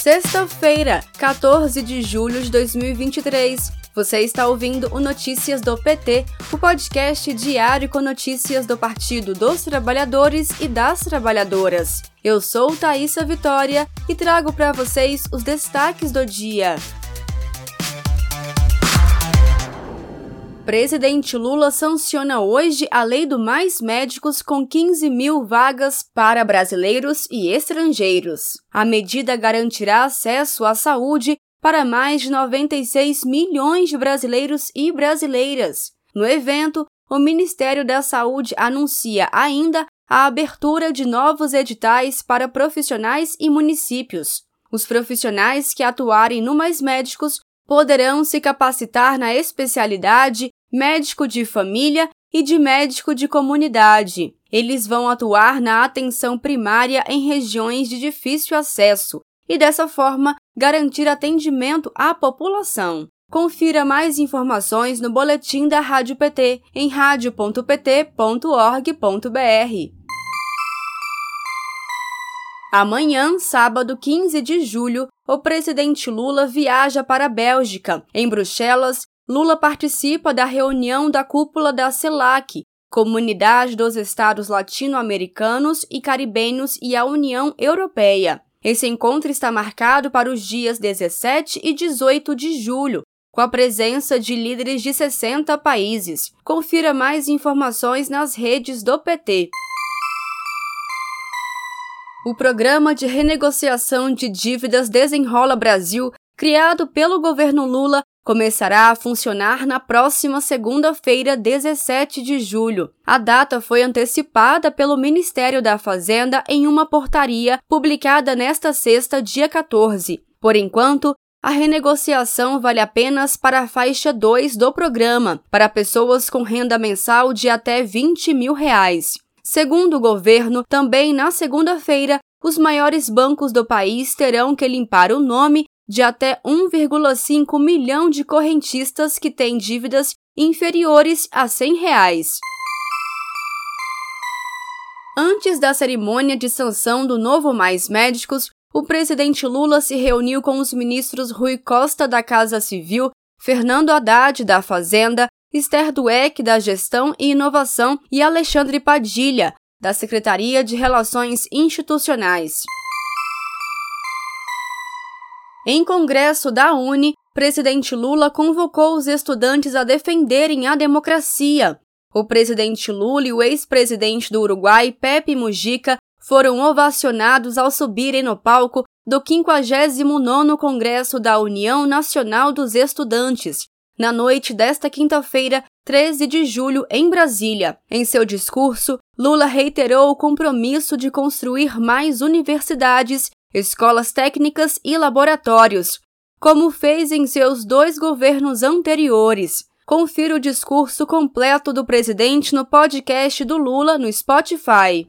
Sexta-feira, 14 de julho de 2023. Você está ouvindo o Notícias do PT, o podcast diário com notícias do Partido dos Trabalhadores e das Trabalhadoras. Eu sou Thaisa Vitória e trago para vocês os destaques do dia. Presidente Lula sanciona hoje a Lei do Mais Médicos com 15 mil vagas para brasileiros e estrangeiros. A medida garantirá acesso à saúde para mais de 96 milhões de brasileiros e brasileiras. No evento, o Ministério da Saúde anuncia ainda a abertura de novos editais para profissionais e municípios. Os profissionais que atuarem no Mais Médicos poderão se capacitar na especialidade médico de família e de médico de comunidade. Eles vão atuar na atenção primária em regiões de difícil acesso e, dessa forma, garantir atendimento à população. Confira mais informações no boletim da Rádio PT em radio.pt.org.br. Amanhã, sábado 15 de julho, o presidente Lula viaja para a Bélgica. Em Bruxelas, Lula participa da reunião da cúpula da CELAC, Comunidade dos Estados Latino-Americanos e Caribenhos e a União Europeia. Esse encontro está marcado para os dias 17 e 18 de julho, com a presença de líderes de 60 países. Confira mais informações nas redes do PT. O Programa de Renegociação de Dívidas Desenrola Brasil, criado pelo governo Lula, começará a funcionar na próxima segunda-feira, 17 de julho. A data foi antecipada pelo Ministério da Fazenda em uma portaria publicada nesta sexta, dia 14. Por enquanto, a renegociação vale apenas para a faixa 2 do programa, para pessoas com renda mensal de até 20 mil reais. Segundo o governo, também na segunda-feira, os maiores bancos do país terão que limpar o nome de até 1,5 milhão de correntistas que têm dívidas inferiores a 100 reais. Antes da cerimônia de sanção do novo Mais Médicos, o presidente Lula se reuniu com os ministros Rui Costa da Casa Civil, Fernando Haddad da Fazenda, Esther Dueck da Gestão e Inovação e Alexandre Padilha da Secretaria de Relações Institucionais. Em congresso da Uni, presidente Lula convocou os estudantes a defenderem a democracia. O presidente Lula e o ex-presidente do Uruguai, Pepe Mujica, foram ovacionados ao subirem no palco do 59º Congresso da União Nacional dos Estudantes, na noite desta quinta-feira, 13 de julho, em Brasília. Em seu discurso, Lula reiterou o compromisso de construir mais universidades escolas técnicas e laboratórios, como fez em seus dois governos anteriores. Confira o discurso completo do presidente no podcast do Lula no Spotify.